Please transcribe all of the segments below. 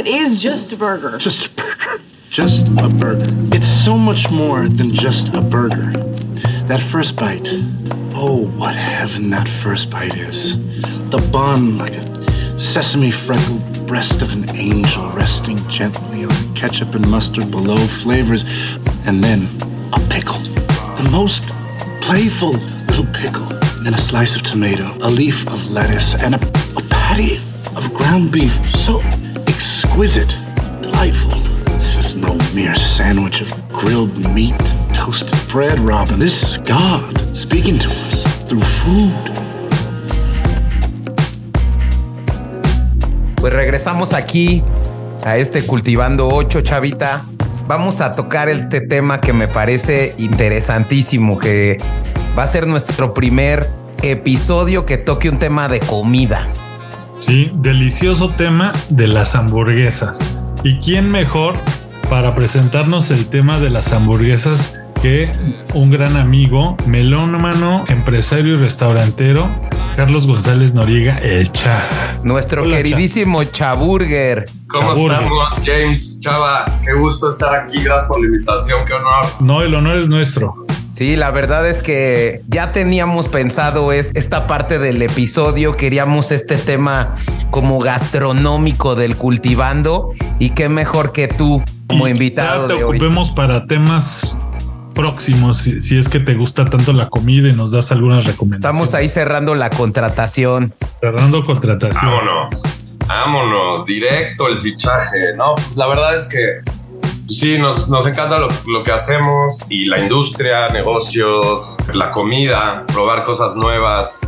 It is just a burger. Just a burger. Just a burger. It's so much more than just a burger. That first bite. Oh, what heaven that first bite is. The bun, like a sesame freckled breast of an angel resting gently on ketchup and mustard below, flavors, and then a pickle. The most playful little pickle. Then a slice of tomato, a leaf of lettuce, and a, a patty of ground beef. So exquisite, delightful. This is no mere sandwich of grilled meat, toasted bread, Robin. This is God speaking to us through food. Pues regresamos aquí a este Cultivando 8, Chavita. Vamos a tocar este tema que me parece interesantísimo, que va a ser nuestro primer episodio que toque un tema de comida. Sí, delicioso tema de las hamburguesas. ¿Y quién mejor para presentarnos el tema de las hamburguesas que un gran amigo, melómano, empresario y restaurantero, Carlos González Noriega, el Cha. Nuestro Hola, queridísimo Chaburger. ¿Cómo Chaburger. estamos, James? Chava, qué gusto estar aquí. Gracias por la invitación, qué honor. No, el honor es nuestro. Sí, la verdad es que ya teníamos pensado es esta parte del episodio, queríamos este tema como gastronómico del cultivando y qué mejor que tú como Y invitado quizá te de hoy. ocupemos para temas próximos, si, si es que te gusta tanto la comida y nos das algunas recomendaciones. Estamos ahí cerrando la contratación. cerrando contratación. Vámonos. Vámonos, directo el fichaje. No, pues la verdad es que sí, nos, nos encanta lo, lo que hacemos y la industria, negocios, la comida, probar cosas nuevas.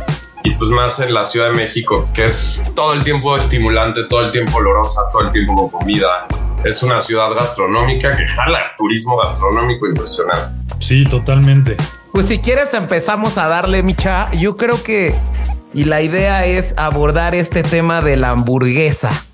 Y pues más en la Ciudad de México, que es todo el tiempo estimulante, todo el tiempo olorosa, todo el tiempo con comida. Es una ciudad gastronómica que jala turismo gastronómico impresionante. Sí, totalmente. Pues si quieres empezamos a darle, Micha. Yo creo que y la idea es abordar este tema de la hamburguesa.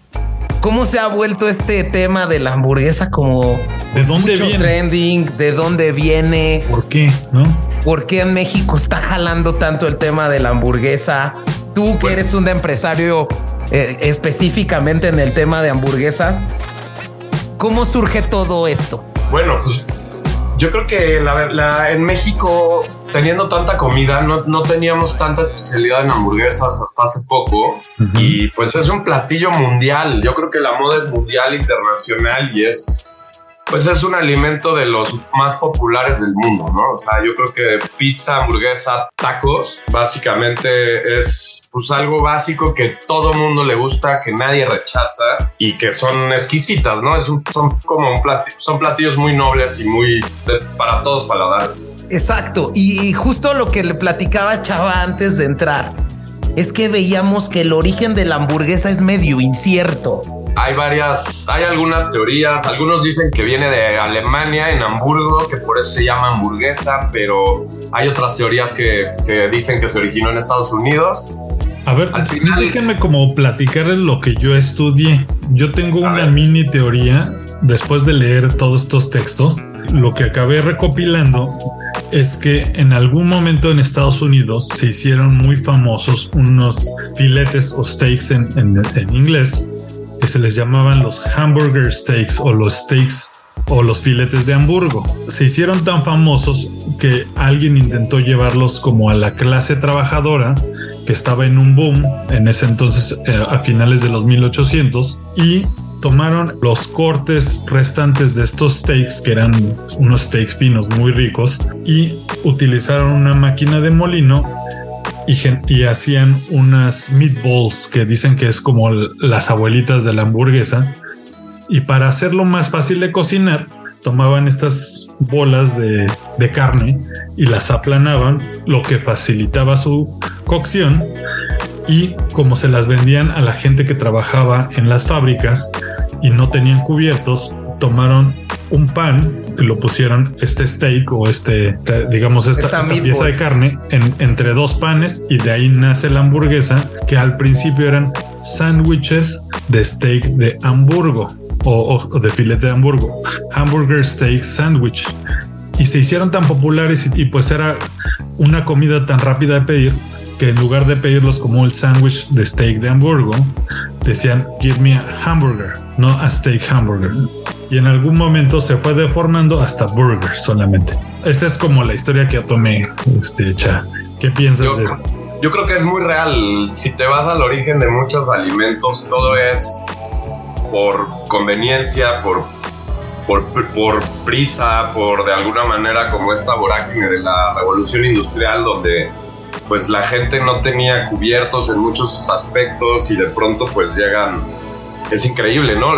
¿Cómo se ha vuelto este tema de la hamburguesa como ¿De dónde mucho viene? trending? ¿De dónde viene? ¿Por qué? ¿No? ¿Por qué en México está jalando tanto el tema de la hamburguesa? Tú que eres un empresario eh, específicamente en el tema de hamburguesas, ¿cómo surge todo esto? Bueno, pues yo creo que la, la- en México, teniendo tanta comida, no, no teníamos tanta especialidad en hamburguesas hasta hace poco. Ujú. Y pues es un platillo mundial. Yo creo que la moda es mundial, internacional y es. Pues es un alimento de los más populares del mundo, ¿no? O sea, yo creo que pizza, hamburguesa, tacos, básicamente es pues algo básico que todo mundo le gusta, que nadie rechaza y que son exquisitas, ¿no? Es un- son como un plati- son platillos muy nobles y muy de- para todos paladares. Exacto. Y justo lo que le platicaba Chava antes de entrar es que veíamos que el origen de la hamburguesa es medio incierto. Hay varias, hay algunas teorías. Algunos dicen que viene de Alemania, en Hamburgo, que por eso se llama hamburguesa, pero hay otras teorías que, que dicen que se originó en Estados Unidos. A ver, Al final- déjenme como platicarles lo que yo estudié. Yo tengo una ver. mini teoría después de leer todos estos textos. Lo que acabé recopilando es que en algún momento en Estados Unidos se hicieron muy famosos unos filetes o steaks en, en- en inglés que se les llamaban los hamburger steaks o los steaks o los filetes de Hamburgo. Se hicieron tan famosos que alguien intentó llevarlos como a la clase trabajadora que estaba en un boom en ese entonces eh, a finales de los 1800 y tomaron los cortes restantes de estos steaks que eran unos steaks finos muy ricos y utilizaron una máquina de molino y, y hacían unas meatballs que dicen que es como las abuelitas de la hamburguesa. Y para hacerlo más fácil de cocinar, tomaban estas bolas de, de carne y las aplanaban, lo que facilitaba su cocción. Y como se las vendían a la gente que trabajaba en las fábricas y no tenían cubiertos, tomaron un pan lo pusieron este steak o este, te- digamos, esta, Esta esta meatball. pieza de carne en- entre dos panes y de ahí nace la hamburguesa que al principio eran sándwiches de steak de Hamburgo o, o- o de filete de Hamburgo, hamburger steak sandwich y se hicieron tan populares y, y pues era una comida tan rápida de pedir que en lugar de pedirlos como el sándwich de steak de Hamburgo, decían give me a hamburger, no a steak hamburger. Y en algún momento se fue deformando hasta burger solamente. Esa es como la historia que tomé, este, Cha. ¿Qué piensas Yo, de yo creo que es muy real. Si te vas al origen de muchos alimentos, todo es por conveniencia, por, por, por prisa, por de alguna manera como esta vorágine de la revolución industrial donde pues la gente no tenía cubiertos en muchos aspectos y de pronto pues llegan es increíble, ¿no?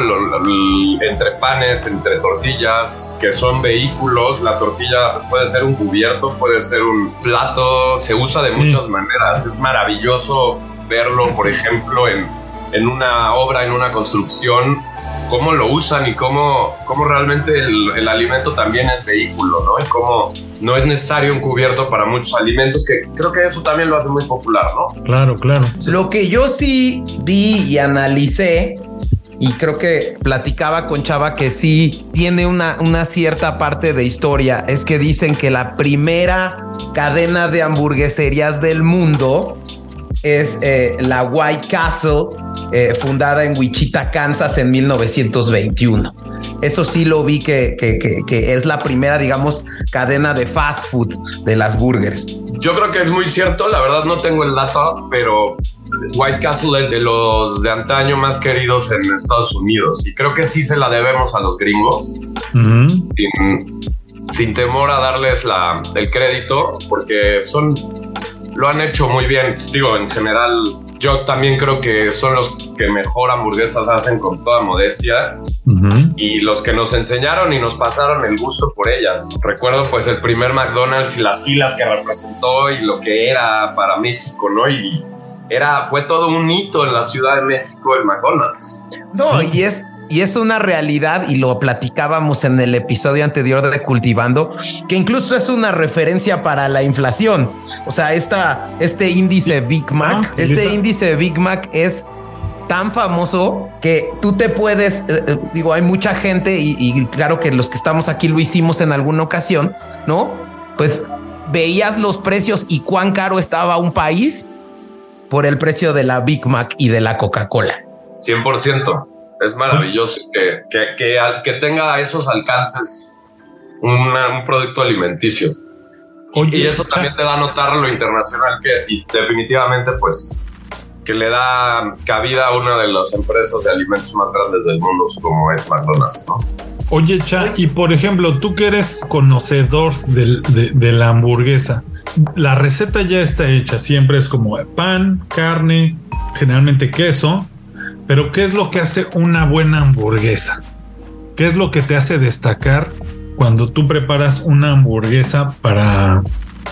Entre panes, entre tortillas, que son vehículos, la tortilla puede ser un cubierto, puede ser un plato, se usa de Sí. muchas maneras. Es maravilloso verlo, por ejemplo, en, en una obra, en una construcción, cómo lo usan y cómo, cómo realmente el, el alimento también es vehículo, ¿no? Y cómo no es necesario un cubierto para muchos alimentos, que creo que eso también lo hace muy popular, ¿no? Claro, claro. Lo que yo sí vi y analicé, y creo que platicaba con Chava que sí tiene una, una cierta parte de historia, es que dicen que la primera cadena de hamburgueserías del mundo es eh, la White Castle, eh, fundada en Wichita, Kansas en 1921. Eso sí lo vi que, que- que- que es la primera, digamos, cadena de fast food de las burgers. Yo creo que es muy cierto, la verdad no tengo el dato, pero White Castle es de los de antaño más queridos en Estados Unidos y creo que sí se la debemos a los gringos, sin, sin temor a darles la, el crédito, porque son lo han hecho muy bien. Digo, en general, yo también creo que son los que mejor hamburguesas hacen con toda modestia y los que nos enseñaron y nos pasaron el gusto por ellas. Recuerdo pues el primer McDonald's y las filas que representó y lo que era para México, ¿no? Y era, fue todo un hito en la Ciudad de México el McDonald's. No, Sí. y es y es una realidad y lo platicábamos en el episodio anterior de Cultivando, que incluso es una referencia para la inflación. O sea, esta, este índice Big Mac, Ah, este Lisa. índice Big Mac es tan famoso que tú te puedes, eh, eh, digo, hay mucha gente y, y claro que los que estamos aquí lo hicimos en alguna ocasión, ¿no? Pues veías los precios y cuán caro estaba un país por el precio de la Big Mac y de la Coca-Cola. 100%. Es maravilloso que, que, que, tenga esos alcances una- un producto alimenticio. Oye, Y eso también te da a notar lo internacional que es y definitivamente pues que le da cabida a una de las empresas de alimentos más grandes del mundo como es McDonald's, ¿no? Oye, Cha, y por ejemplo, tú que eres conocedor del- de, de la hamburguesa, la receta ya está hecha, siempre es como pan, carne, generalmente queso, pero ¿qué es lo que hace una buena hamburguesa? ¿Qué es lo que te hace destacar cuando tú preparas una hamburguesa para,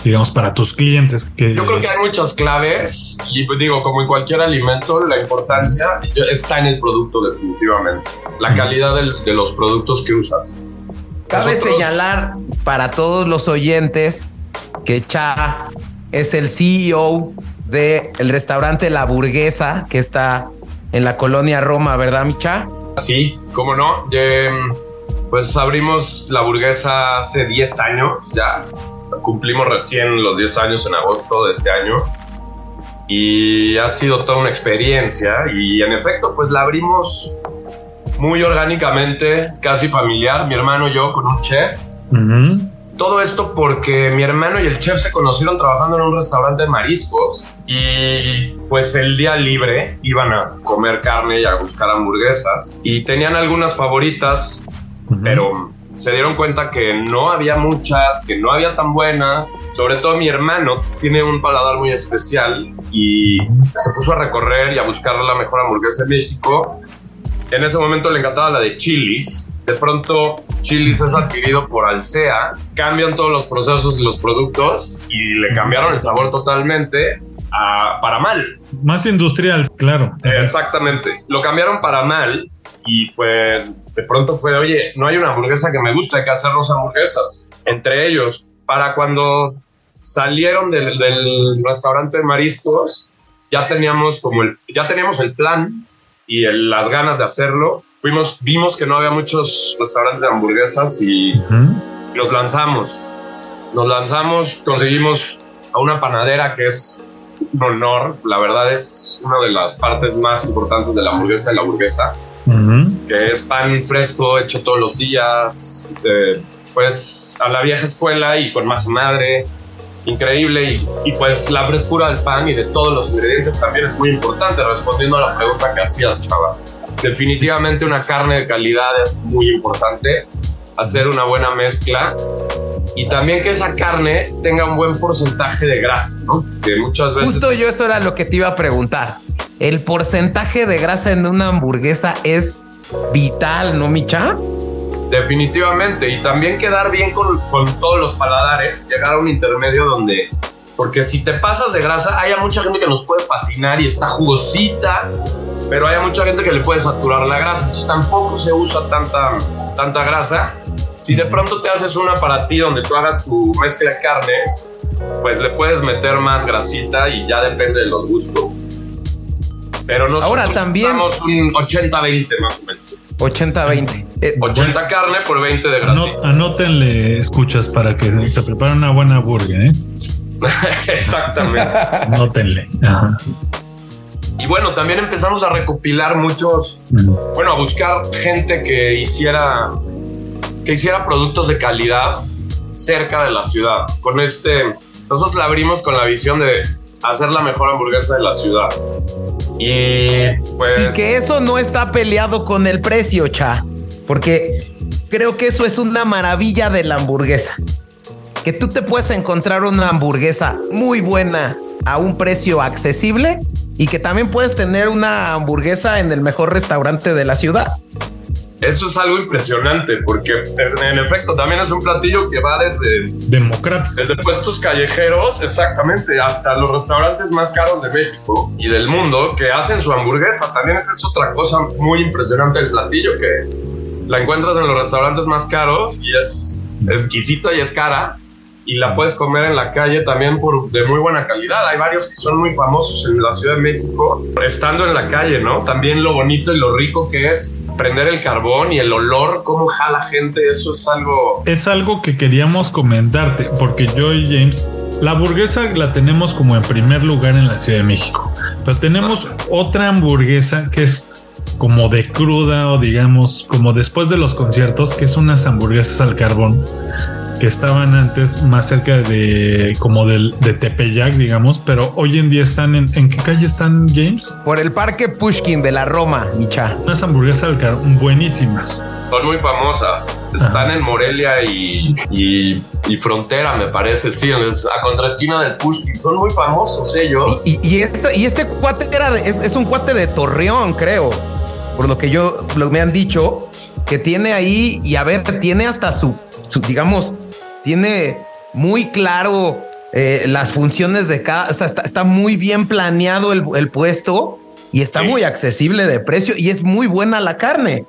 digamos, para tus clientes? Que, Yo creo que hay muchas claves y pues, digo, como en cualquier alimento, la importancia está en el producto definitivamente. La calidad del- de los productos que usas. Cabe Nosotros- señalar para todos los oyentes que Cha es el CEO de el restaurante La Burguesa que está en la colonia Roma, ¿verdad, mi Cha? Sí, cómo no. Em, pues abrimos la burguesa hace 10 años ya. Cumplimos recién los 10 años en agosto de este año. Y ha sido toda una experiencia. Y en efecto, pues la abrimos muy orgánicamente, casi familiar. Mi hermano y yo con un chef. Ujú. Todo esto porque mi hermano y el chef se conocieron trabajando en un restaurante de mariscos y pues el día libre iban a comer carne y a buscar hamburguesas y tenían algunas favoritas, pero se dieron cuenta que no había muchas, que no había tan buenas. Sobre todo mi hermano tiene un paladar muy especial y se puso a recorrer y a buscar la mejor hamburguesa de México. En ese momento le encantaba la de Chili's. De pronto Chili's es adquirido por Alsea, cambian todos los procesos y los productos y le cambiaron el sabor totalmente a- para mal. Más industrial, claro. Exactamente. Lo cambiaron para mal y pues de pronto fue, oye, no hay una hamburguesa que me guste, hay que hacernos hamburguesas. Entre ellos, para cuando salieron del, del restaurante de mariscos, ya teníamos como el, ya teníamos el plan y el- las ganas de hacerlo. Fuimos, vimos que no había muchos restaurantes de hamburguesas y los lanzamos. Nos lanzamos, conseguimos a una panadera que es un honor. La verdad es una de las partes más importantes de la hamburguesa de la hamburguesa, que es pan fresco hecho todos los días, eh, pues a la vieja escuela y con masa madre. Increíble y, y pues la frescura del pan y de todos los ingredientes también es muy importante, respondiendo a la pregunta que hacías, Chava. Definitivamente una carne de calidad es muy importante, hacer una buena mezcla y también que esa carne tenga un buen porcentaje de grasa, ¿no? Que muchas veces... Justo yo eso era lo que te iba a preguntar. El porcentaje de grasa en una hamburguesa es vital, ¿no, Micha? Definitivamente. Y también quedar bien con, con todos los paladares, llegar a un intermedio donde... Porque si te pasas de grasa, hay mucha gente que nos puede fascinar y está jugosita, pero hay mucha gente que le puede saturar la grasa. Entonces tampoco se usa tanta, tanta grasa si de pronto te haces una para ti donde tú hagas tu mezcla de carnes, pues le puedes meter más grasita y ya depende de los gustos. Pero nosotros Ahora también un 80-20 más o menos. 80-20. 80 carne por 20 de grasita. anótenle escuchas para que se prepare una buena burger, ¿eh? Exactamente. Anótenle. Y bueno, también empezamos a recopilar muchos, bueno, a buscar gente que hiciera que hiciera productos de calidad cerca de la ciudad. Con este, nosotros la abrimos con la visión de hacer la mejor hamburguesa de la ciudad. Y pues... Y que eso no está peleado con el precio, cha. Porque creo que eso es una maravilla de la hamburguesa. Que tú te puedes encontrar una hamburguesa muy buena a un precio accesible y que también puedes tener una hamburguesa en el mejor restaurante de la ciudad. Eso es algo impresionante porque en efecto también es un platillo que va desde democrático, desde puestos callejeros, exactamente, hasta los restaurantes más caros de México y del mundo que hacen su hamburguesa. También esa es otra cosa muy impresionante del platillo que la encuentras en los restaurantes más caros y es exquisita y es cara y la puedes comer en la calle también por de muy buena calidad. Hay varios que son muy famosos en la Ciudad de México estando en la calle, ¿no? También lo bonito y lo rico que es prender el carbón y el olor, cómo jala gente, eso es algo... Es algo que queríamos comentarte, porque yo y James, la hamburguesa la tenemos como en primer lugar en la Ciudad de México, pero tenemos otra hamburguesa que es como de cruda o digamos como después de los conciertos, que es unas hamburguesas al carbón que estaban antes más cerca de como del, de Tepeyac, digamos, pero hoy en día están en, ¿en qué calle están, James? Por el Parque Pushkin de la Roma, Micha. Unas hamburguesas buenísimas. Son muy famosas. Están en Morelia y, y, Frontera, me parece, sí, a contraesquina del Pushkin. Son muy famosos ellos. Y, y, este, y este cuate era es, es un cuate de Torreón, creo. Por lo que yo lo me han dicho, que tiene ahí, y a ver, tiene hasta su, su digamos, tiene muy claro eh, las funciones de cada, o sea, está, muy bien planeado el, puesto y está muy accesible de precio y es muy buena la carne.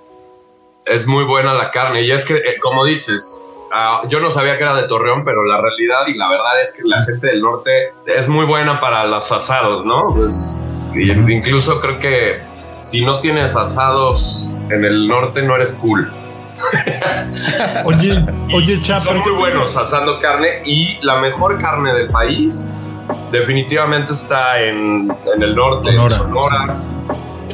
Es muy buena la carne y es que, eh, como dices, ah, yo no sabía que era de Torreón, pero la realidad y la verdad es que la gente del norte es muy buena para los asados, ¿no? Pues incluso creo que si no tienes asados en el norte no eres cool. oye, oye, Chapa. Son muy buenos asando carne y la mejor carne del país definitivamente está en, el norte, en Sonora,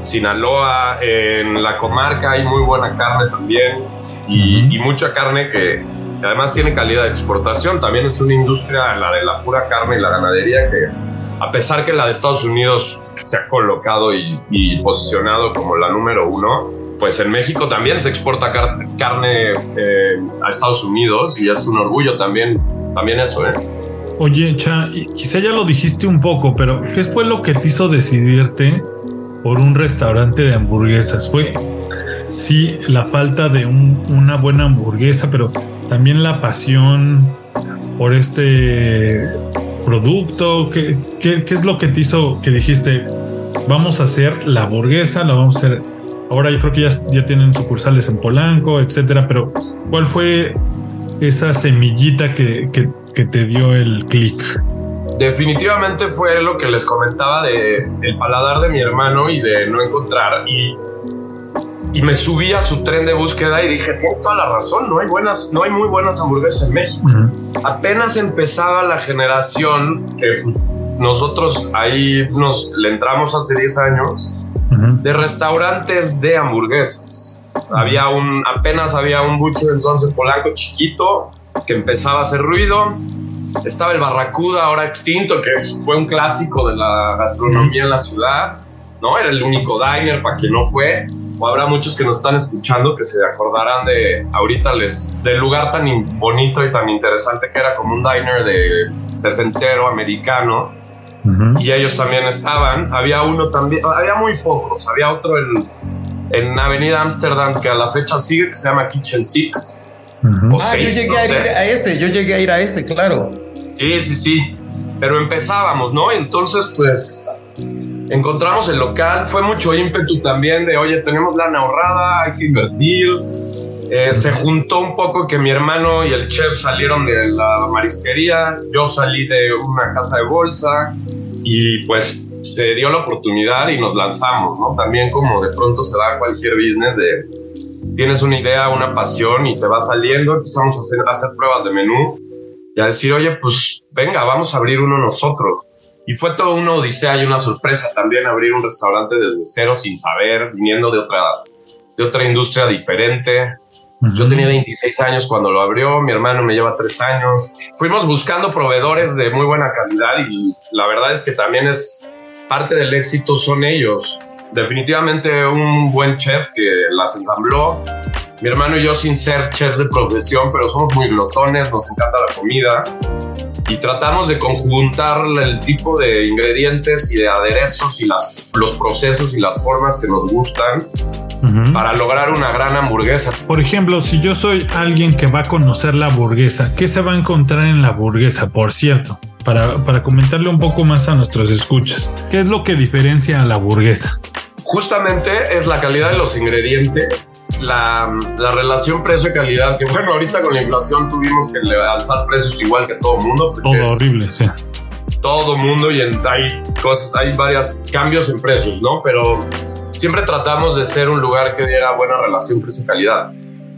Sinaloa, en la comarca hay muy buena carne también y, mucha carne que además tiene calidad de exportación. También es una industria, la de la pura carne y la ganadería, que a pesar que la de Estados Unidos se ha colocado y posicionado como la número uno, pues en México también se exporta carne eh, a Estados Unidos y es un orgullo también, también eso, ¿eh? Oye, Cha, quizá ya lo dijiste un poco, pero ¿qué fue lo que te hizo decidirte por un restaurante de hamburguesas? ¿Fue, sí, la falta de una buena hamburguesa, pero también la pasión por este producto? ¿Qué, qué, qué es lo que te hizo que dijiste, vamos a hacer la hamburguesa, la vamos a hacer Ahora yo creo que ya, ya tienen sucursales en Polanco, etcétera, pero ¿cuál fue esa semillita que, que, te dio el clic? Definitivamente fue lo que les comentaba de el paladar de mi hermano y de no encontrar y, y me subí a su tren de búsqueda y dije, tiene toda la razón, no hay buenas, no hay muy buenas hamburguesas en México. Apenas empezaba la generación que nosotros ahí nos le entramos hace 10 años de restaurantes de hamburguesas. Había un, apenas había un bucho en Sonce Polanco chiquito que empezaba a hacer ruido. Estaba el Barracuda, ahora extinto, que fue un clásico de la gastronomía en la ciudad. ¿no? Era el único diner para quien no fue. O habrá muchos que nos están escuchando que se acordarán de ahorita les del lugar tan bonito y tan interesante que era como un diner de sesentero americano. Y ellos también estaban. Había uno también, había muy pocos. Había otro en, en Avenida Amsterdam que a la fecha sigue, que se llama Kitchen Six. ah, yo llegué a ir a ese, yo llegué a ir a ese, claro. Sí, sí, sí. Pero empezábamos, ¿no? Entonces, pues encontramos el local, fue mucho ímpetu también de, oye, tenemos lana ahorrada, hay que invertir. Eh, se juntó un poco que mi hermano y el chef salieron de la marisquería, yo salí de una casa de bolsa y pues se dio la oportunidad y nos lanzamos, ¿no? También como de pronto se da cualquier business de tienes una idea, una pasión y te va saliendo, empezamos a hacer, a hacer pruebas de menú y a decir, oye, pues venga, vamos a abrir uno nosotros. Y fue todo una odisea y una sorpresa también abrir un restaurante desde cero sin saber, viniendo de otra, de otra industria diferente. Yo tenía 26 años cuando lo abrió, mi hermano me lleva 3 años. Fuimos buscando proveedores de muy buena calidad y la verdad es que también es parte del éxito son ellos. Definitivamente un buen chef que las ensambló. Mi hermano y yo sin ser chefs de profesión, pero somos muy glotones, nos encanta la comida y tratamos de conjuntar el tipo de ingredientes y de aderezos y las, los procesos y las formas que nos gustan para lograr una gran hamburguesa. Por ejemplo, si yo soy alguien que va a conocer la hamburguesa, ¿qué se va a encontrar en la hamburguesa? Por cierto, para, para comentarle un poco más a nuestros escuchas, ¿qué es lo que diferencia a la hamburguesa? justamente es la calidad de los ingredientes, la, la relación precio-calidad, que bueno, ahorita con la inflación tuvimos que alzar precios igual que todo el mundo. Todo horrible, sí. Todo mundo y en, hay, cosas, hay varios cambios en precios, ¿no? Pero siempre tratamos de ser un lugar que diera buena relación precio-calidad.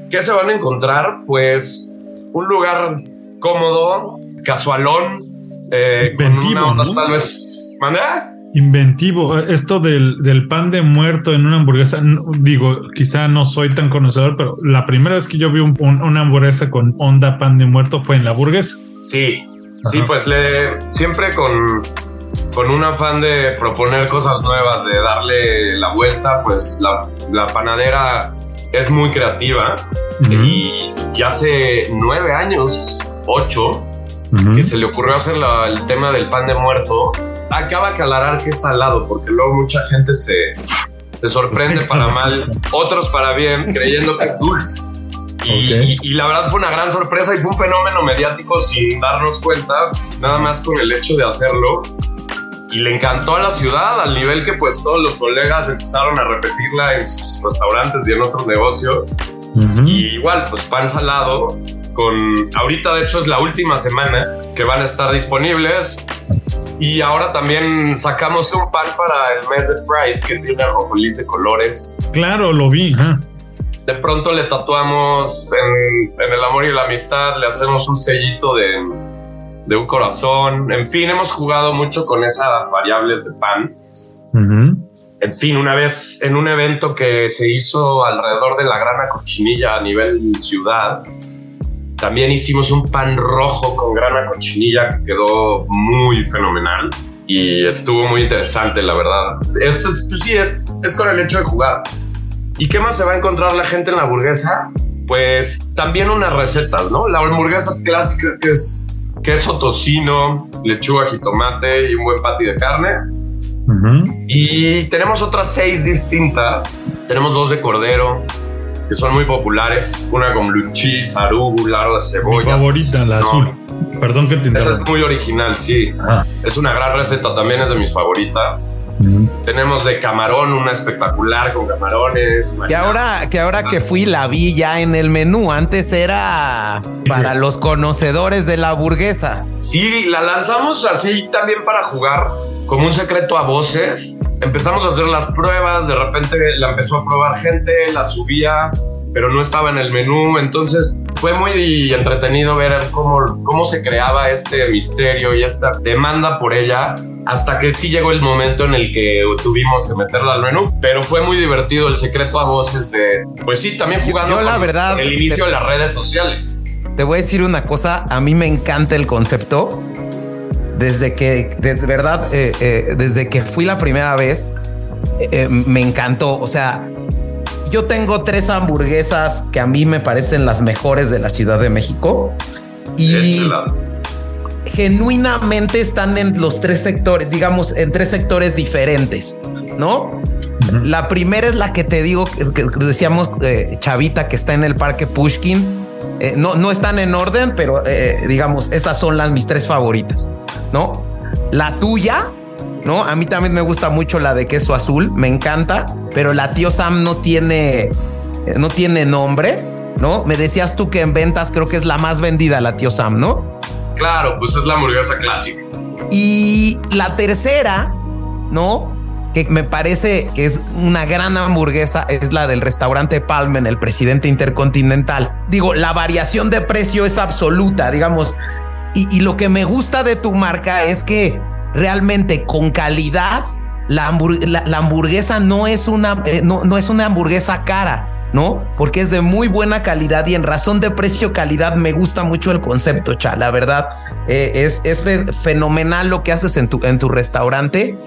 ¿Qué se van a encontrar? Pues un lugar cómodo, casualón, eh, con una onda tal vez... ¿Manda? Inventivo, esto del, del, pan de muerto en una hamburguesa, digo, quizá no soy tan conocedor, pero la primera vez que yo vi un, una hamburguesa con onda pan de muerto fue en la hamburguesa. Sí, sí, pues le siempre con, con un afán de proponer cosas nuevas, de darle la vuelta, pues la, la panadera es muy creativa y, y, hace nueve años, ocho, que se le ocurrió hacer la, el tema del pan de muerto acaba de aclarar que es salado, porque luego mucha gente se, se sorprende para mal, otros para bien, creyendo que es dulce. Y, la verdad fue una gran sorpresa y fue un fenómeno mediático sin darnos cuenta, nada más con el hecho de hacerlo. Y le encantó a la ciudad al nivel que pues todos los colegas empezaron a repetirla en sus restaurantes y en otros negocios. Y igual, pues pan salado con... Ahorita de hecho es la última semana que van a estar disponibles y ahora también sacamos un pan para el mes de Pride que tiene ajonjolí de colores. Claro, lo vi. De pronto le tatuamos en, el amor y la amistad, le hacemos un sellito de, de, un corazón. En fin, hemos jugado mucho con esas variables de pan. En fin, una vez en un evento que se hizo alrededor de la grana cochinilla a nivel ciudad, también hicimos un pan rojo con grana cochinilla que quedó muy fenomenal y estuvo muy interesante, la verdad. Esto es, pues sí, es, es con el hecho de jugar. ¿Y qué más se va a encontrar la gente en la hamburguesa? Pues también unas recetas, ¿no? La hamburguesa clásica que es queso tocino, lechuga, jitomate y un buen patty de carne. Y tenemos otras seis distintas. Tenemos dos de cordero, que son muy populares. Una con blue cheese, arugula, de cebolla. Mi favorita, la azul. Perdón que te interrumpa. Esa es muy original, sí. Ah. Es una gran receta, también es de mis favoritas. Tenemos de camarón, una espectacular con camarones. Que ahora, que ahora que fui la vi ya en el menú. Antes era para los conocedores de la burguesa. Sí, la lanzamos así también para jugar como un secreto a voces. Empezamos a hacer las pruebas, de repente la empezó a probar gente, la subía pero no estaba en el menú. Entonces fue muy entretenido ver cómo, cómo se creaba este misterio y esta demanda por ella hasta que sí llegó el momento en el que tuvimos que meterla al menú, pero fue muy divertido el secreto a voces de, pues sí, también jugando la verdad, el inicio de las redes sociales. Te voy a decir una cosa, a mí me encanta el concepto. Desde que, desde verdad, eh, eh, desde que fui la primera vez, eh, me encantó. O sea, yo tengo tres hamburguesas que a mí me parecen las mejores de la Ciudad de México. Y genuinamente están en los tres sectores, digamos, en tres sectores diferentes, ¿no? La primera es la que te digo, que, decíamos eh, Chavita, que está en el Parque Pushkin. Eh, no, no están en orden, pero eh, digamos, esas son las mis tres favoritas, ¿no? La tuya, ¿no? A mí también me gusta mucho la de queso azul, me encanta, pero la tío Sam no tiene, no tiene nombre, ¿no? Me decías tú que en ventas creo que es la más vendida la tío Sam, ¿no? Claro, pues es la hamburguesa clásica. Y la tercera, ¿no? Que me parece que es una gran hamburguesa, es la del restaurante Palmen, el presidente intercontinental. Digo, la variación de precio es absoluta, digamos. Y, lo que me gusta de tu marca es que realmente con calidad, la, hamburguesa no es una, eh, no, no es una hamburguesa cara ¿no? Porque es de muy buena calidad y en razón de precio-calidad me gusta mucho el concepto, cha, la verdad. Eh, es, es fenomenal lo que haces en tu, en tu restaurante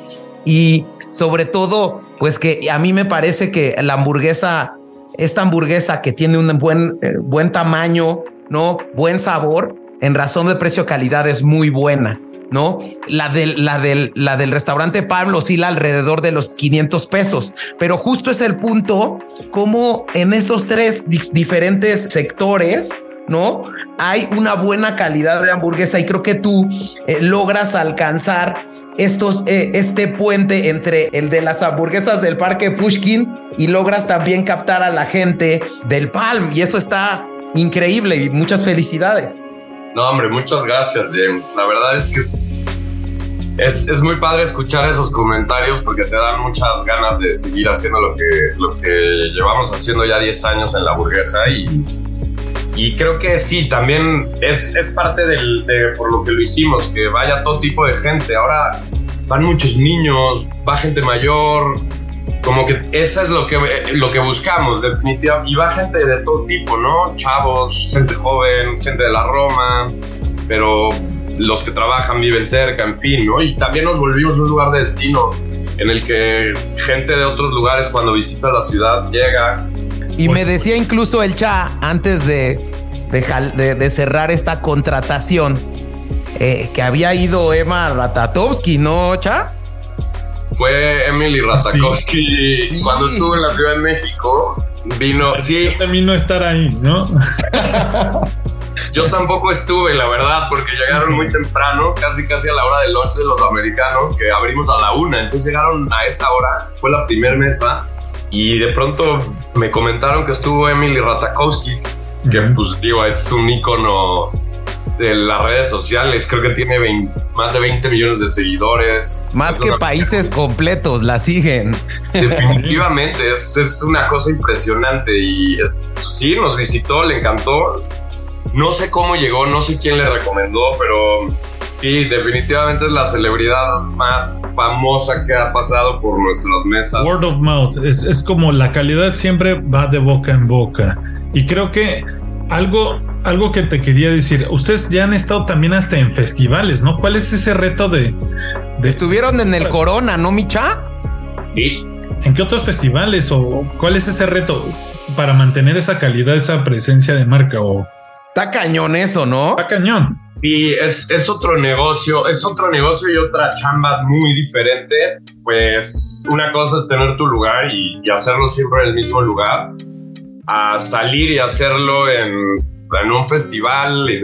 y sobre todo, pues que a mí me parece que la hamburguesa, esta hamburguesa que tiene un buen, eh, buen tamaño, ¿no? Buen sabor, en razón de precio-calidad es muy buena. ¿no? La del, la del, la del restaurante Pablo oscila alrededor de los 500 pesos, pero justo es el punto como en esos tres diferentes sectores, ¿no? Hay una buena calidad de hamburguesa y creo que tú eh, logras alcanzar estos, eh, este puente entre el de las hamburguesas del Parque Pushkin y logras también captar a la gente del Palm y eso está increíble y muchas felicidades. No, hombre, muchas gracias, James. La verdad es que es, es, muy padre escuchar esos comentarios porque te dan muchas ganas de seguir haciendo lo que, lo que llevamos haciendo ya 10 años en la burguesa y, y creo que sí, también es, es parte de por lo que lo hicimos, que vaya todo tipo de gente. Ahora van muchos niños, va gente mayor, como que eso es lo que, lo que buscamos, definitivamente. Y va gente de todo tipo, ¿no? Chavos, gente joven, gente de la Roma, pero los que trabajan viven cerca, en fin, ¿no? Y también nos volvimos un lugar de destino en el que gente de otros lugares cuando visita la ciudad llega. Y me decía incluso el Cha antes de, de, cerrar esta contratación eh, que había ido Emma Ratatovsky, ¿no, Cha? fue Emily ah, Ratakowski cuando estuvo en la Ciudad de México. Vino, sí. también no estar ahí, ¿no? Yo tampoco estuve, la verdad, porque llegaron muy temprano, casi casi a la hora del lunch de los americanos, que abrimos a la una. Entonces llegaron a esa hora, fue la primera mesa, y de pronto me comentaron que estuvo Emily Ratakowski, que pues digo, es un ícono de las redes sociales. Creo que tiene más de 20 millones de seguidores. Más que países completos la siguen. Definitivamente, es, es, una cosa impresionante y es, sí, nos visitó, le encantó. No sé cómo llegó, no sé quién le recomendó, pero sí, definitivamente es la celebridad más famosa que ha pasado por nuestras mesas. Word of mouth, es, es como la calidad siempre va de boca en boca. Y creo que algo algo que te quería decir, ustedes ya han estado también hasta en festivales, ¿no? ¿Cuál es ese reto de... Estuvieron en el Corona, ¿no, Micha? Sí. ¿En qué otros festivales o cuál es ese reto para mantener esa calidad, esa presencia de marca? O... Está cañón eso, ¿no? Está cañón. Y es, es otro negocio, es otro negocio y otra chamba muy diferente. Pues una cosa es tener tu lugar y, hacerlo siempre en el mismo lugar, a salir y hacerlo en en un festival y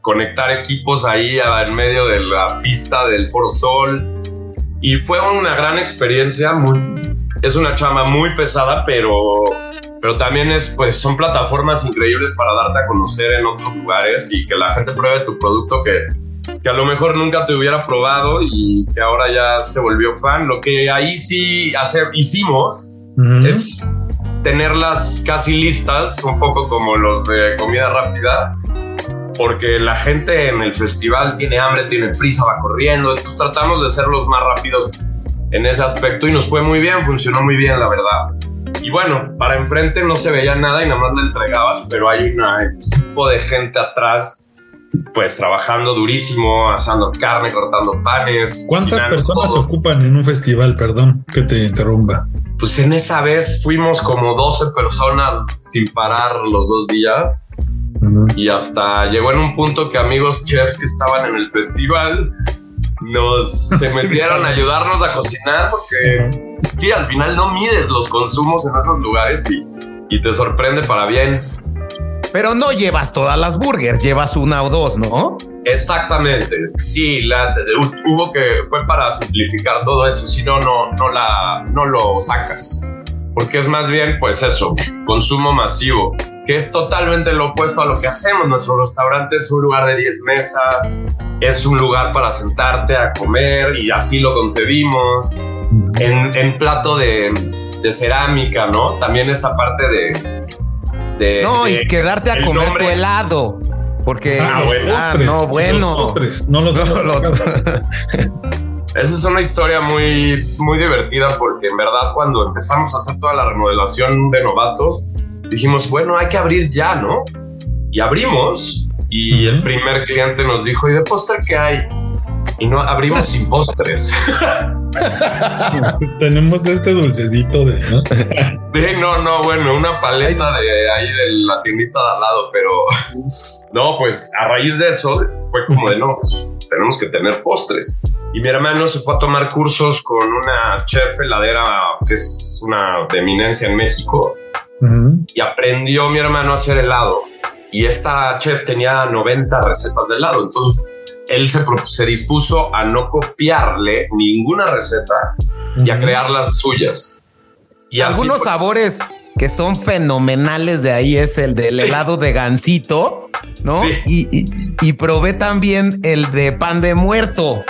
conectar equipos ahí en medio de la pista del Foro Sol. Y fue una gran experiencia, muy, es una chama muy pesada, pero, pero también es, pues, son plataformas increíbles para darte a conocer en otros lugares y que la gente pruebe tu producto que, que a lo mejor nunca te hubiera probado y que ahora ya se volvió fan. Lo que ahí sí hicimos es tenerlas casi listas, un poco como los de comida rápida, porque la gente en el festival tiene hambre, tiene prisa, va corriendo, entonces tratamos de ser los más rápidos en ese aspecto y nos fue muy bien, funcionó muy bien, la verdad. Y bueno, para enfrente no se veía nada y nada más le entregabas, pero hay un tipo de gente atrás, pues trabajando durísimo, asando carne, cortando panes. ¿Cuántas personas ocupan en un festival? Perdón que te interrumpa. Pues en esa vez fuimos como 12 personas sin parar los dos días. Y hasta llegó en un punto que amigos chefs que estaban en el festival nos se metieron a ayudarnos a cocinar porque sí, al final no mides los consumos en esos lugares y, y te sorprende para bien. Pero no llevas todas las burgers, llevas una o dos, ¿no? Exactamente. Sí, la, hubo que fue para simplificar todo eso, si no no no la no lo sacas. Porque es más bien pues eso, consumo masivo que es totalmente lo opuesto a lo que hacemos. Nuestro restaurante es un lugar de 10 mesas, es un lugar para sentarte a comer y así lo concebimos. En, en plato de, de, cerámica, ¿no? También esta parte de... de no, y quedarte a comer tu helado. Porque... Ah, bueno. ah no, bueno. no los, Esa es una historia muy, muy divertida porque en verdad cuando empezamos a hacer toda la remodelación de novatos, dijimos, bueno, hay que abrir ya, ¿no? Y abrimos y el primer cliente nos dijo, ¿y de postre qué hay? Y no abrimos sin postres. Tenemos este dulcecito de ¿no? no, no, bueno, una paleta de ahí de la tiendita de al lado, pero no, pues a raíz de eso fue como de no, pues tenemos que tener postres. Y mi hermano se fue a tomar cursos con una chef heladera que es una de eminencia en México y aprendió mi hermano a hacer helado. Y esta chef tenía 90 recetas de helado. Entonces él se, se dispuso a no copiarle ninguna receta y a crear las suyas. Y Algunos sabores que son fenomenales de ahí es el del helado de gansito, ¿no? Y, probé también el de pan de muerto.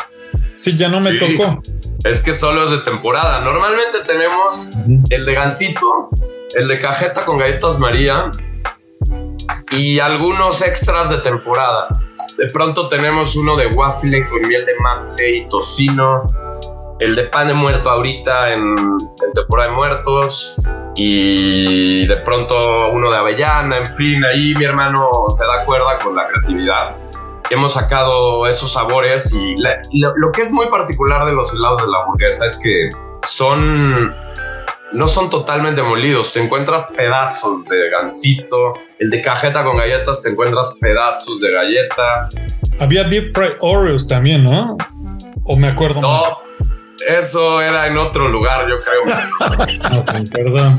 Sí, ya no me tocó. Es que solo es de temporada. Normalmente tenemos el de gansito, el de cajeta con galletas María y algunos extras de temporada. De pronto tenemos uno de waffle con miel de maple y tocino, el de pan de muerto ahorita en, temporada de muertos y de pronto uno de avellana, en fin, ahí mi hermano se da cuerda con la creatividad. Hemos sacado esos sabores y lo, lo que es muy particular de los helados de la hamburguesa es que son no son totalmente molidos. Te encuentras pedazos de gansito. El de cajeta con galletas te encuentras pedazos de galleta. Había deep fried Oreos también, ¿no? O me acuerdo. No, eso era en otro lugar, yo creo. ok, perdón.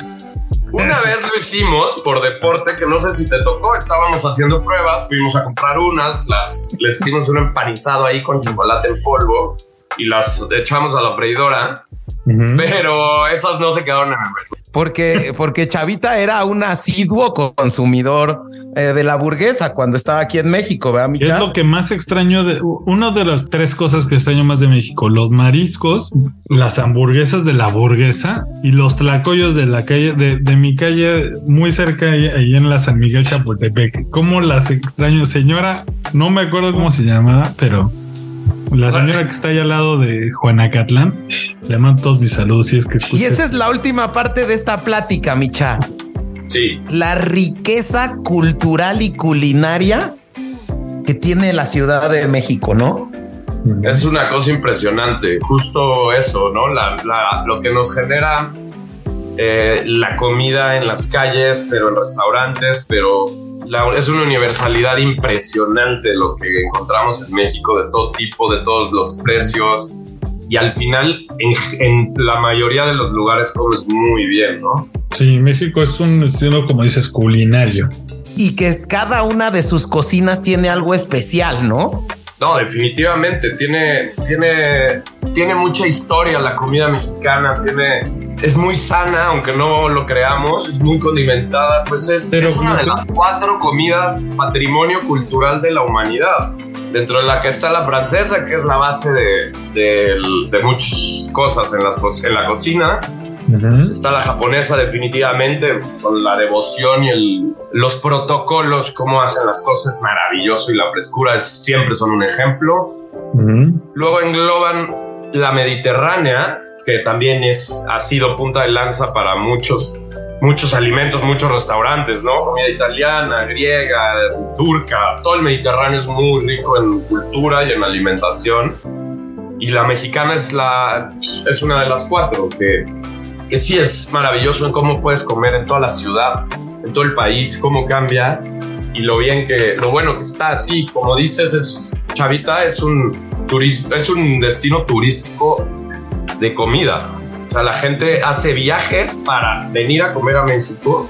Una vez lo hicimos por deporte, que no sé si te tocó, estábamos haciendo pruebas, fuimos a comprar unas, las, les hicimos un empanizado ahí con chocolate en polvo y las echamos a la freidora pero esas no se quedaron en el. Porque, porque Chavita era un asiduo consumidor eh, de la hamburguesa cuando estaba aquí en México, ¿verdad, Es lo que más extraño de una de las tres cosas que extraño más de México: los mariscos, las hamburguesas de la hamburguesa y los tlacoyos de la calle, de, de mi calle, muy cerca ahí en la San Miguel Chapultepec. ¿Cómo las extraño, señora? No me acuerdo cómo se llamaba, pero la señora que está ahí al lado de Juanacatlán, le mando todos mis saludos y es que Y esa es la última parte de esta plática, Micha. Sí. La riqueza cultural y culinaria que tiene la Ciudad de México, ¿no? Es una cosa impresionante, justo eso, ¿no? lo que nos genera eh, la comida en las calles, pero en restaurantes, pero es una universalidad impresionante lo que encontramos en México de todo tipo, de todos los precios. Y al final, en, la mayoría de los lugares comes muy bien, ¿no? Sí, México es un estilo, como dices, culinario. Y que cada una de sus cocinas tiene algo especial, ¿no? No, definitivamente. Tiene, tiene, tiene mucha historia la comida mexicana. Tiene, es muy sana, aunque no lo creamos. Es muy condimentada. Pues es, es una de las cuatro comidas patrimonio cultural de la humanidad. Dentro de la que está la francesa, que es la base de, de, muchas cosas en, las, en la cocina. Está la japonesa definitivamente, con la devoción y el, los protocolos, cómo hacen las cosas maravilloso y la frescura es, siempre son un ejemplo. Luego engloban la mediterránea, que también es, ha sido punta de lanza para muchos, muchos alimentos, muchos restaurantes, ¿no? Comida italiana, griega, turca, todo el Mediterráneo es muy rico en cultura y en alimentación. Y la mexicana es, la, es una de las cuatro, que, que sí es maravilloso en cómo puedes comer en toda la ciudad, en todo el país, cómo cambia y lo bien que, lo bueno que está. Sí, como dices, es, Chavita es un, turista, es un destino turístico de comida. O sea, la gente hace viajes para venir a comer a México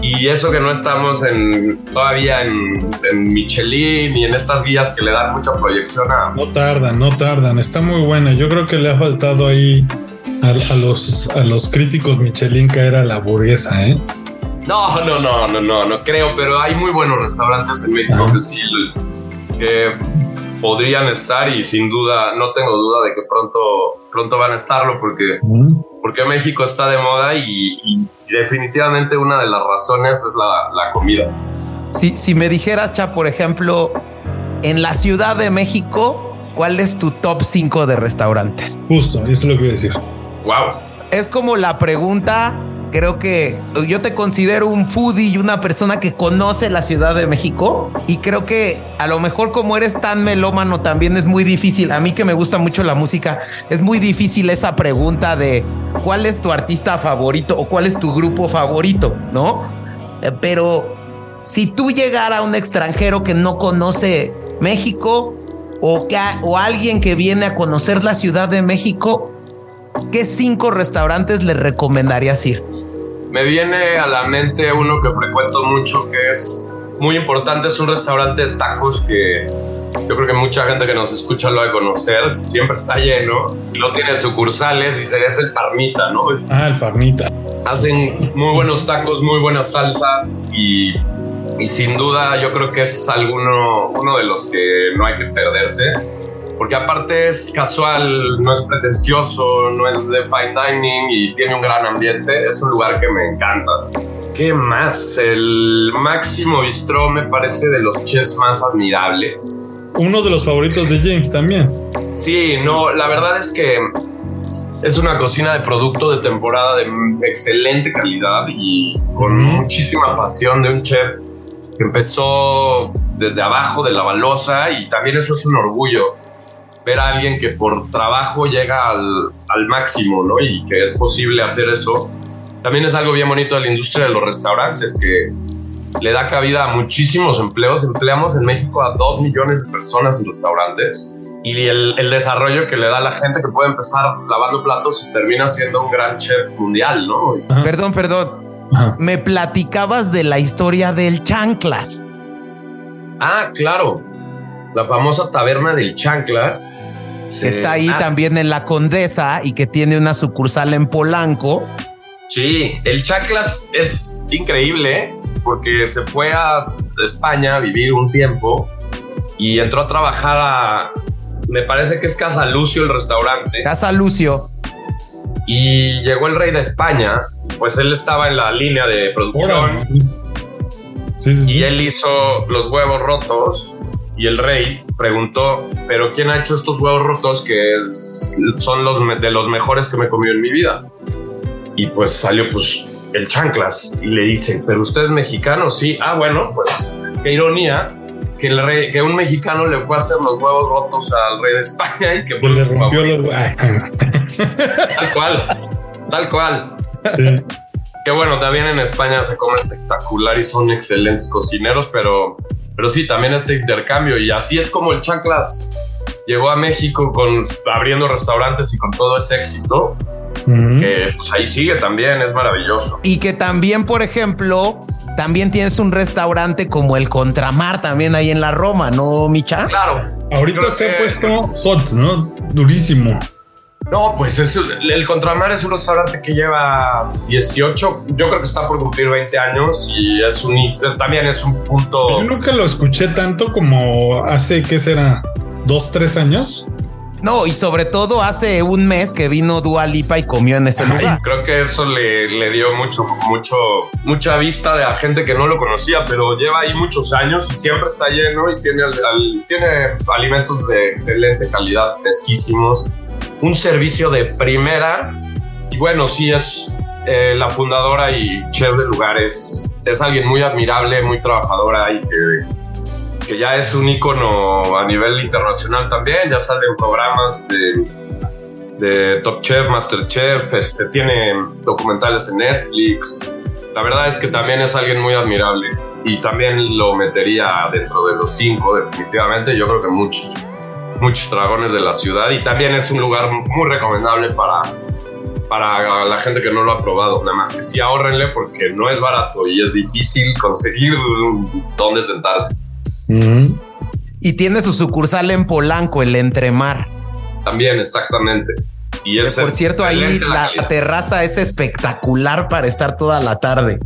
y eso que no estamos en, todavía en, en, Michelin y en estas guías que le dan mucha proyección a... No tardan, no tardan. Está muy buena. Yo creo que le ha faltado ahí a, los, a los críticos Michelin caer a la burguesa, ¿eh? No, no, no, no, no, no creo, pero hay muy buenos restaurantes en México que sí, que podrían estar y sin duda, no tengo duda de que pronto, pronto van a estarlo porque, porque México está de moda y, definitivamente una de las razones es la, comida. Si, si me dijeras, Cha, por ejemplo, en la Ciudad de México, ¿cuál es tu top 5 de restaurantes? Justo, eso es lo que voy a decir. Wow. Es como la pregunta creo que yo te considero un foodie y una persona que conoce la Ciudad de México y creo que a lo mejor como eres tan melómano también es muy difícil. A mí que me gusta mucho la música, es muy difícil esa pregunta de cuál es tu artista favorito o cuál es tu grupo favorito, ¿no? Eh, pero si tú llegara a un extranjero que no conoce México o, que, o alguien que viene a conocer la Ciudad de México, ¿qué cinco restaurantes le recomendarías ir? Me viene a la mente uno que frecuento mucho que es muy importante, es un restaurante de tacos que yo creo que mucha gente que nos escucha lo ha de conocer, siempre está lleno, no tiene sucursales y es el Parmita, ¿no? Ah, el Parmita. Hacen muy buenos tacos, muy buenas salsas y, y sin duda yo creo que es alguno, uno de los que no hay que perderse porque aparte es casual, no es pretencioso, no es de fine dining y tiene un gran ambiente. Es un lugar que me encanta. ¿Qué más? El Máximo Bistró me parece de los chefs más admirables. Uno de los favoritos de James también. Sí, no, la verdad es que es una cocina de producto de temporada de excelente calidad y con muchísima pasión de un chef que empezó desde abajo de la balosa y también eso es un orgullo ver a alguien que por trabajo llega al, máximo, ¿no? Y que es posible hacer eso. También es algo bien bonito de la industria de los restaurantes, que le da cabida a muchísimos empleos. Empleamos en México a dos millones de personas en restaurantes. Y el, desarrollo que le da a la gente que puede empezar lavando platos y termina siendo un gran chef mundial, ¿no? Perdón, perdón. Me platicabas de la historia del chanclas. Ah, claro la famosa taberna del Chanclas. Está ahí también en la Condesa y que tiene una sucursal en Polanco. Sí, el Chanclas es increíble porque se fue a España a vivir un tiempo y entró a trabajar a, me parece que es Casa Lucio el restaurante. Casa Lucio. Y llegó el rey de España, pues él estaba en la línea de producción. Y él hizo los huevos rotos y el rey preguntó, pero ¿quién ha hecho estos huevos rotos que son los de los mejores que me he comido en mi vida? Y pues salió pues el chanclas y le dice, pero usted es mexicano, sí, ah bueno, pues qué ironía que, el rey, que un mexicano le fue a hacer los huevos rotos al rey de España y que pues, le rompió los tal cual, tal cual. Que bueno, también en España se come espectacular y son excelentes cocineros, pero pero sí, también este intercambio. Y así es como el Chanclas llegó a México con abriendo restaurantes y con todo ese éxito. Que pues ahí sigue también, es maravilloso. Y que también, por ejemplo, también tienes un restaurante como el Contramar también ahí en la Roma, ¿no, Micha? Claro. Ahorita se ha puesto hot, ¿no? Durísimo. No, pues es, el Contramar es un restaurante que lleva 18, yo creo que está por cumplir 20 años y es un, también es un punto... Yo nunca lo escuché tanto como hace, ¿qué será? ¿Dos, tres años? No, y sobre todo hace un mes que vino Dua Lipa y comió en ese lugar. Creo que eso le, le, dio mucho, mucho, mucha vista de la gente que no lo conocía, pero lleva ahí muchos años y siempre está lleno y tiene, al, tiene alimentos de excelente calidad, fresquísimos, un servicio de primera y bueno, sí es eh, la fundadora y chef de lugares. Es alguien muy admirable, muy trabajadora y que que ya es un icono a nivel internacional también, ya sale en programas de, de Top Chef, Master Chef, este, tiene documentales en Netflix. La verdad es que también es alguien muy admirable y también lo metería dentro de los cinco definitivamente. Yo creo que muchos, muchos dragones de la ciudad y también es un lugar muy recomendable para, para la gente que no lo ha probado. Nada más que sí ahorrenle porque no es barato y es difícil conseguir dónde sentarse. Y tiene su sucursal en Polanco, el Entremar. También, exactamente. Y es por cierto, ahí la, terraza es espectacular para estar toda la tarde.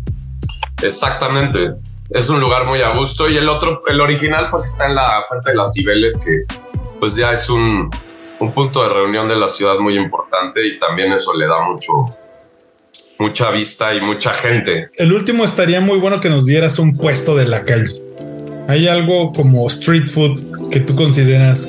Exactamente. Es un lugar muy a gusto. Y el otro, el original, pues está en la Fuente de las Cibeles, que pues ya es un, un punto de reunión de la ciudad muy importante y también eso le da mucho, mucha vista y mucha gente. El último estaría muy bueno que nos dieras un puesto de la calle. ¿Hay algo como street food que tú consideras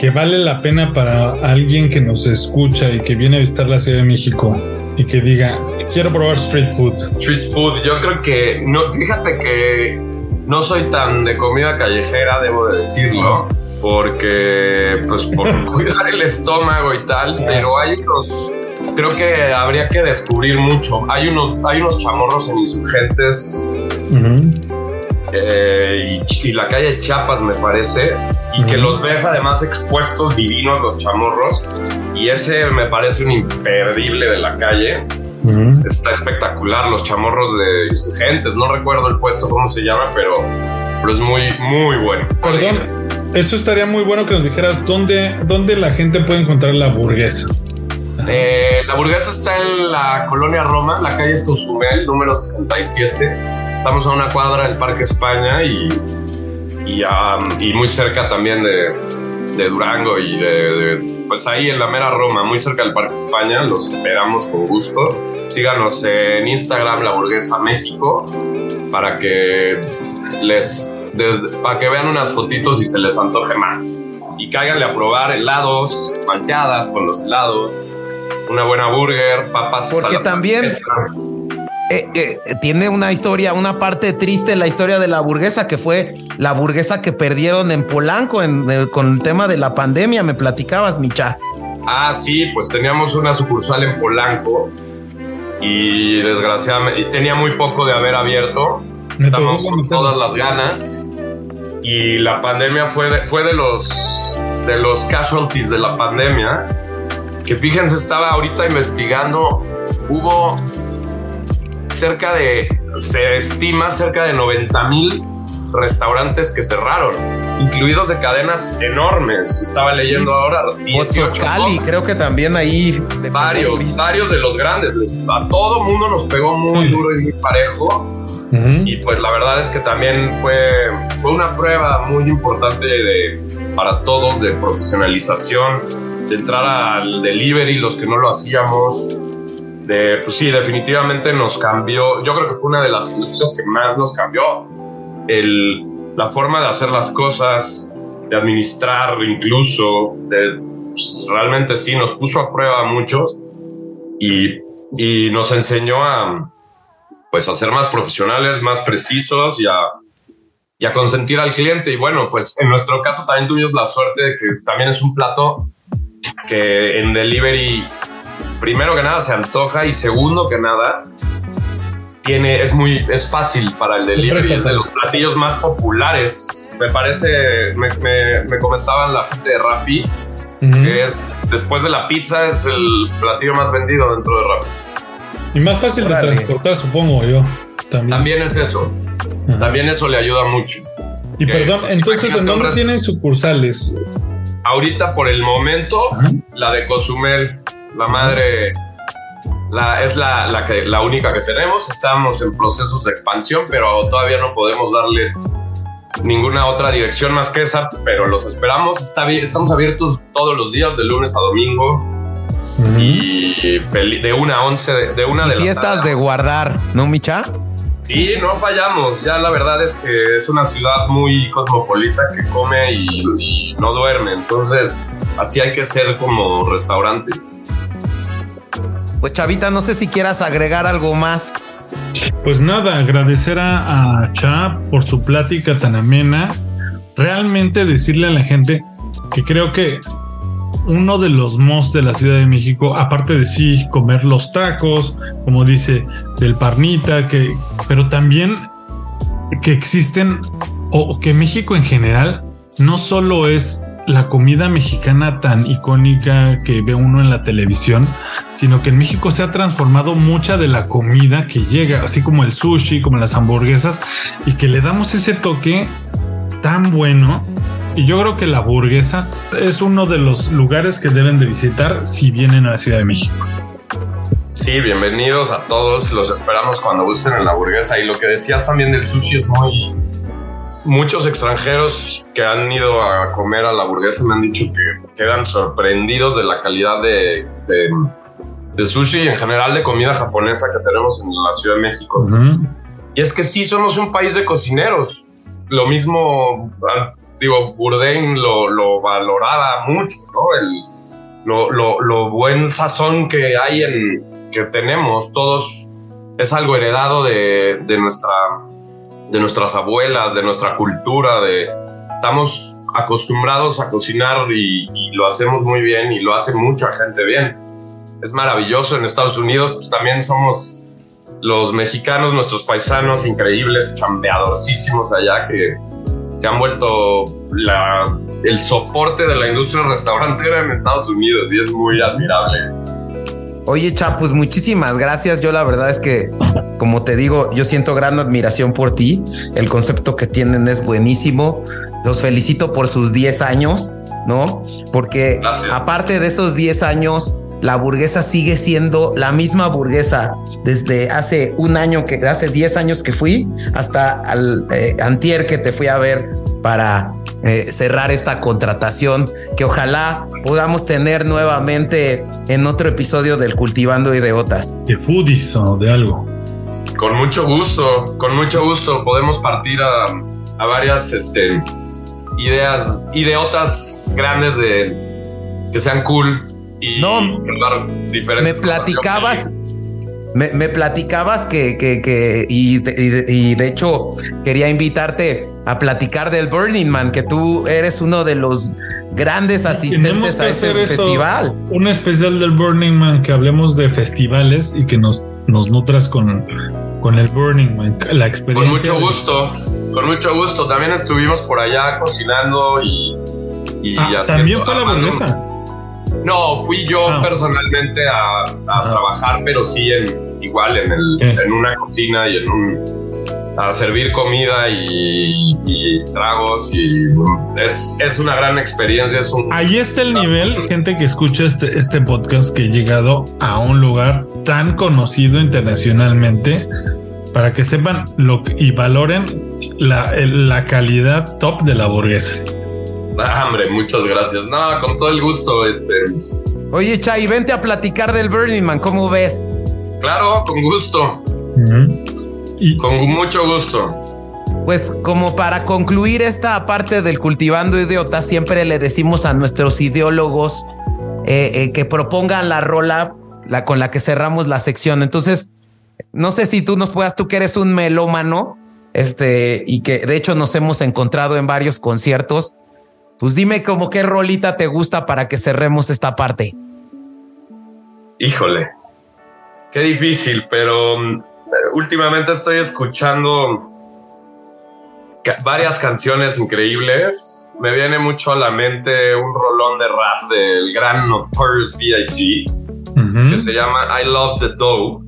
que vale la pena para alguien que nos escucha y que viene a visitar la Ciudad de México y que diga, quiero probar street food? Street food, yo creo que, no, fíjate que no soy tan de comida callejera, debo de decirlo, porque, pues, por cuidar el estómago y tal, pero hay unos, creo que habría que descubrir mucho. Hay unos, hay unos chamorros en insurgentes. Eh, y, la calle Chiapas, me parece, y que los ves además expuestos divinos los chamorros, y ese me parece un imperdible de la calle. Está espectacular, los chamorros de insurgentes, no recuerdo el puesto cómo se llama, pero, pero es muy, muy bueno. Perdón, eso estaría muy bueno que nos dijeras dónde, dónde la gente puede encontrar la burguesa. Eh, la burguesa está en la colonia Roma, la calle es Cozumel, número 67 Estamos a una cuadra del Parque España y, y, muy cerca también de, Durango y de, pues ahí en la mera Roma, muy cerca del Parque España. Los esperamos con gusto. Síganos en Instagram, La Burguesa México, para que les para que vean unas fotitos y se les antoje más. Y cáiganle a probar helados, malteadas con los helados, una buena burger, papas. Porque también eh, eh, tiene una historia, una parte triste en la historia de la burguesa, que fue la burguesa que perdieron en Polanco en, eh, con el tema de la pandemia. Me platicabas, Micha. Ah, sí, pues teníamos una sucursal en Polanco y desgraciadamente tenía muy poco de haber abierto. Estamos con todas las ganas. Y la pandemia fue de, fue de los de los casualties de la pandemia. Que fíjense, estaba ahorita investigando, hubo cerca de, se estima cerca de 90 mil restaurantes que cerraron, incluidos de cadenas enormes. Estaba leyendo ahora. Cali, creo que también ahí. varios, varios de los grandes. a todo mundo nos pegó muy duro y muy parejo. Y pues la verdad es que también fue, fue una prueba muy importante de, para todos de profesionalización, de entrar al delivery, los que no lo hacíamos, de, pues sí, definitivamente nos cambió, yo creo que fue una de las cosas que más nos cambió, el, la forma de hacer las cosas, de administrar incluso, de, pues, realmente sí, nos puso a prueba a muchos y, y nos enseñó a, pues, a ser más profesionales, más precisos y a, y a consentir al cliente. Y bueno, pues en nuestro caso también tuvimos la suerte de que también es un plato que en delivery primero que nada se antoja y segundo que nada tiene, es muy, es fácil para el delivery, es de los platillos más populares. Me parece, me, me, comentaban la gente de Rappi, que es, después de la pizza, es el platillo más vendido dentro de Rappi. Y más fácil de transportar, supongo yo. También, también es eso. También eso le ayuda mucho. Y perdón, entonces, ¿en dónde tienen sucursales? Ahorita, por el momento, la de Cozumel la madre la, es la, la, que, la única que tenemos. Estamos en procesos de expansión, pero todavía no podemos darles ninguna otra dirección más que esa, pero los esperamos. Está estamos abiertos todos los días, de lunes a domingo. Y de una a once, de, una de Fiestas de guardar, ¿no, Micha? Sí, no fallamos. Ya la verdad es que es una ciudad muy cosmopolita que come y, no duerme. Entonces, así hay que ser como restaurante. Pues Chavita, no sé si quieras agregar algo más. Pues nada, agradecer a, a por su plática tan amena. Realmente decirle a la gente que creo que uno de los mos de la Ciudad de México, aparte de sí comer los tacos, como dice, del parnita, que, pero también que existen, o que México en general no solo es la comida mexicana tan icónica que ve uno en la televisión, sino que en México se ha transformado mucha de la comida que llega, así como el sushi, como las hamburguesas, y que le damos ese toque tan bueno y yo creo que la burguesa es uno de los lugares que deben de visitar si vienen a la Ciudad de México. Sí, bienvenidos a todos. Los esperamos cuando gusten en la burguesa. Y lo que decías también del sushi es muy... Muchos extranjeros que han ido a comer a la burguesa me han dicho que quedan sorprendidos de la calidad de, de, sushi y en general de comida japonesa que tenemos en la Ciudad de México. Y es que sí somos un país de cocineros. Lo mismo digo, Bourdain lo, lo valoraba mucho, ¿no? El, lo, lo, lo, buen sazón que hay en, que tenemos todos es algo heredado de, de, nuestra, de nuestras abuelas, de nuestra cultura, de estamos acostumbrados a cocinar y, lo hacemos muy bien y lo hace mucha gente bien. Es maravilloso en Estados Unidos, pues también somos los mexicanos, nuestros paisanos increíbles, chambeadorcísimos allá que se han vuelto la, el soporte de la industria restaurantera en Estados Unidos y es muy admirable. Oye, Chapus, muchísimas gracias. Yo la verdad es que, como te digo, yo siento gran admiración por ti. El concepto que tienen es buenísimo. Los felicito por sus 10 años, ¿no? Porque aparte de esos 10 años, la burguesa sigue siendo la misma burguesa desde hace un año que hace 10 años que fui hasta al eh, antier que te fui a ver para eh, cerrar esta contratación que ojalá podamos tener nuevamente en otro episodio del Cultivando Ideotas. De foodies o de algo. Con mucho gusto, con mucho gusto podemos partir a, a varias este, ideas, ideotas grandes de que sean cool no, me platicabas. Me, platicabas que, que, y, de hecho quería invitarte a platicar del Burning Man, que tú eres uno de los grandes asistentes a ese festival. Un especial del Burning Man, que hablemos de festivales y que nos, nos nutras con, con el Burning Man, la experiencia. Con mucho gusto, con mucho gusto. También estuvimos por allá cocinando y... y ah, también fue la burguesa. No, fui yo ah. personalmente a, trabajar, pero sí en, igual en, el, en una cocina y en un a servir comida y, tragos y es, es, una gran experiencia. Es un, Ahí está el nivel, gente que escucha este, este podcast que he llegado a un lugar tan conocido internacionalmente para que sepan lo y valoren la, la calidad top de la burguesa. Ah, hombre, muchas gracias. No, con todo el gusto, este. Oye, Chay, vente a platicar del Burning Man, ¿cómo ves? Claro, con gusto. Y con mucho gusto. Pues como para concluir esta parte del cultivando idiotas, siempre le decimos a nuestros ideólogos eh, eh, que propongan la rola la, con la que cerramos la sección. Entonces, no sé si tú nos puedas, tú que eres un melómano, este, y que de hecho nos hemos encontrado en varios conciertos. Pues dime como qué rolita te gusta para que cerremos esta parte. Híjole, qué difícil, pero mm, últimamente estoy escuchando varias canciones increíbles. Me viene mucho a la mente un rolón de rap del gran Notorious B.I.G. que se llama I Love the Dough,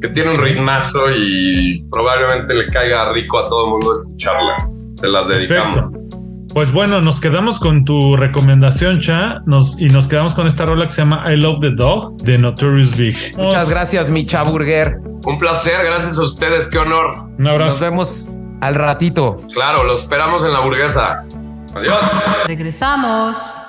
que tiene un ritmazo y probablemente le caiga rico a todo el mundo escucharla. Se las dedicamos. Pues bueno, nos quedamos con tu recomendación, Cha, nos, y nos quedamos con esta rola que se llama I Love the Dog de Notorious Big. Muchas gracias, mi Burger. Un placer, gracias a ustedes, qué honor. Un abrazo. Nos vemos al ratito. Claro, lo esperamos en la burguesa. Adiós. Regresamos.